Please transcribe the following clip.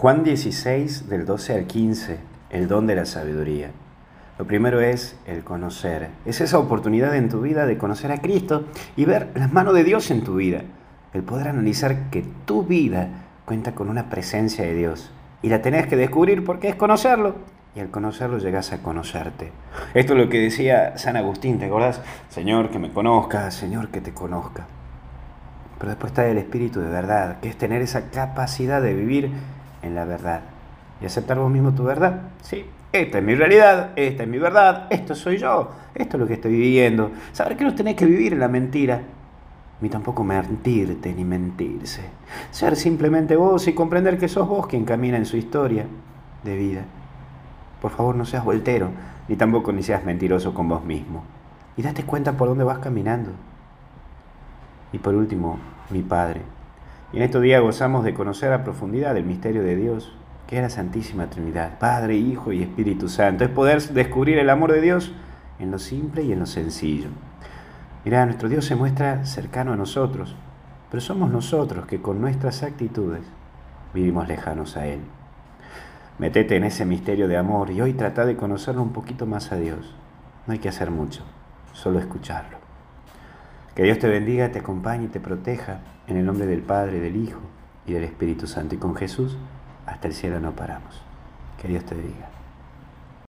Juan 16, del 12 al 15, el don de la sabiduría. Lo primero es el conocer. Es esa oportunidad en tu vida de conocer a Cristo y ver las manos de Dios en tu vida. El poder analizar que tu vida cuenta con una presencia de Dios. Y la tenés que descubrir porque es conocerlo. Y al conocerlo llegas a conocerte. Esto es lo que decía San Agustín, ¿te acordás? Señor, que me conozca, Señor, que te conozca. Pero después está el espíritu de verdad, que es tener esa capacidad de vivir en la verdad y aceptar vos mismo tu verdad. Sí, esta es mi realidad, esta es mi verdad, esto soy yo, esto es lo que estoy viviendo. Saber que no tenés que vivir en la mentira, ni tampoco mentirte ni mentirse. Ser simplemente vos y comprender que sos vos quien camina en su historia de vida. Por favor, no seas voltero, ni tampoco ni seas mentiroso con vos mismo. Y date cuenta por dónde vas caminando. Y por último, mi Padre. Y en estos días gozamos de conocer a profundidad el misterio de Dios, que es la Santísima Trinidad, Padre, Hijo y Espíritu Santo. Es poder descubrir el amor de Dios en lo simple y en lo sencillo. Mirá, nuestro Dios se muestra cercano a nosotros, pero somos nosotros que con nuestras actitudes vivimos lejanos a Él. Metete en ese misterio de amor y hoy trata de conocerlo un poquito más a Dios. No hay que hacer mucho, solo escucharlo. Que Dios te bendiga, te acompañe y te proteja en el nombre del Padre, del Hijo y del Espíritu Santo. Y con Jesús hasta el cielo no paramos. Que Dios te bendiga.